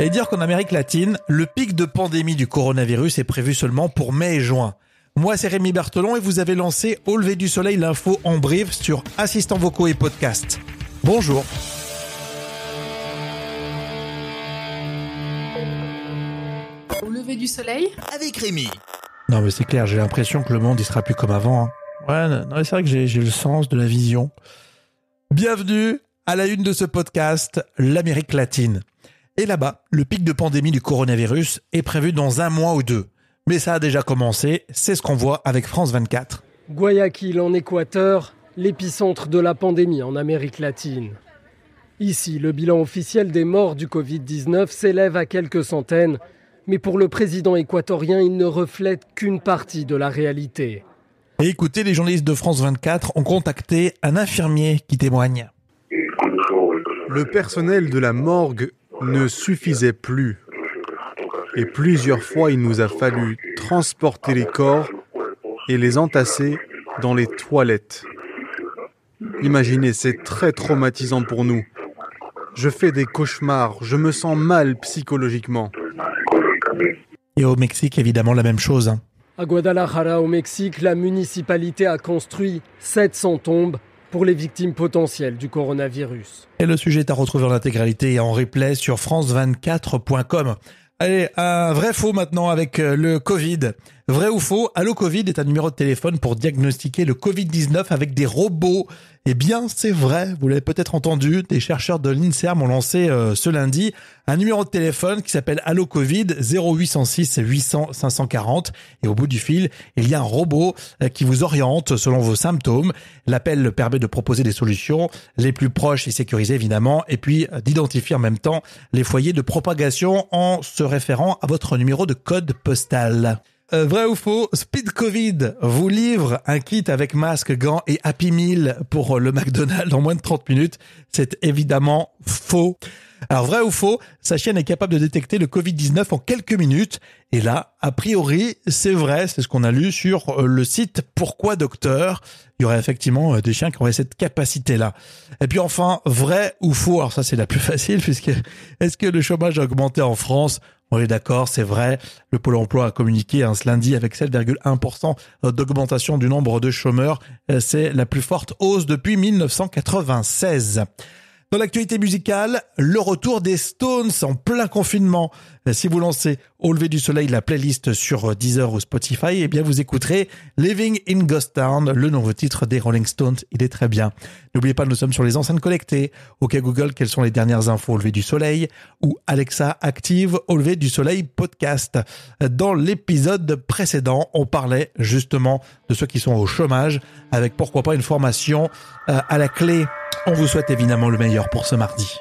Et dire qu'en Amérique latine, le pic de pandémie du coronavirus est prévu seulement pour mai et juin. Moi, c'est Rémi Berthelon et vous avez lancé Au lever du soleil l'info en brief sur assistants vocaux et podcast. Bonjour. Au lever du soleil avec Rémi. Non mais c'est clair, j'ai l'impression que le monde il sera plus comme avant. hein. Ouais, non, c'est vrai que j'ai j'ai le sens de la vision. Bienvenue à la une de ce podcast, l'Amérique latine. Et là-bas, le pic de pandémie du coronavirus est prévu dans un mois ou deux. Mais ça a déjà commencé, c'est ce qu'on voit avec France 24. Guayaquil en Équateur, l'épicentre de la pandémie en Amérique latine. Ici, le bilan officiel des morts du Covid-19 s'élève à quelques centaines, mais pour le président équatorien, il ne reflète qu'une partie de la réalité. Et écoutez, les journalistes de France 24 ont contacté un infirmier qui témoigne. Le personnel de la morgue ne suffisait plus. Et plusieurs fois, il nous a fallu transporter les corps et les entasser dans les toilettes. Imaginez, c'est très traumatisant pour nous. Je fais des cauchemars, je me sens mal psychologiquement. Et au Mexique, évidemment, la même chose. hein. À Guadalajara, au Mexique, la municipalité a construit 700 tombes pour les victimes potentielles du coronavirus. Et le sujet est à retrouver en intégralité et en replay sur france24.com. Allez, un vrai faux maintenant avec euh, le Covid. Vrai ou faux, Allo Covid est un numéro de téléphone pour diagnostiquer le Covid-19 avec des robots. Eh bien, c'est vrai, vous l'avez peut-être entendu, des chercheurs de l'INSERM ont lancé euh, ce lundi un numéro de téléphone qui s'appelle Allo Covid 0806 800 540 et au bout du fil, il y a un robot euh, qui vous oriente selon vos symptômes. L'appel permet de proposer des solutions les plus proches et sécurisées évidemment et puis euh, d'identifier en même temps les foyers de propagation en se référant à votre numéro de code postal. Euh, vrai ou faux, Speed Covid vous livre un kit avec masque, gants et Happy Meal pour le McDonald's en moins de 30 minutes. C'est évidemment faux. Alors vrai ou faux, sa chienne est capable de détecter le Covid-19 en quelques minutes. Et là, a priori, c'est vrai, c'est ce qu'on a lu sur euh, le site Pourquoi Docteur. Il y aurait effectivement euh, des chiens qui auraient cette capacité-là. Et puis enfin, vrai ou faux, alors ça c'est la plus facile puisque est-ce que le chômage a augmenté en France? On est d'accord, c'est vrai. Le Pôle emploi a communiqué hein, ce lundi avec 7,1% d'augmentation du nombre de chômeurs. Euh, C'est la plus forte hausse depuis 1996. Dans l'actualité musicale, le retour des Stones en plein confinement. Si vous lancez Au lever du soleil la playlist sur Deezer ou Spotify, eh bien vous écouterez Living in Ghost Town, le nouveau titre des Rolling Stones. Il est très bien. N'oubliez pas, nous sommes sur les enceintes connectées. OK Google, quelles sont les dernières infos au lever du soleil? Ou Alexa active au lever du soleil podcast. Dans l'épisode précédent, on parlait justement de ceux qui sont au chômage avec pourquoi pas une formation euh, à la clé. On vous souhaite évidemment le meilleur pour ce mardi.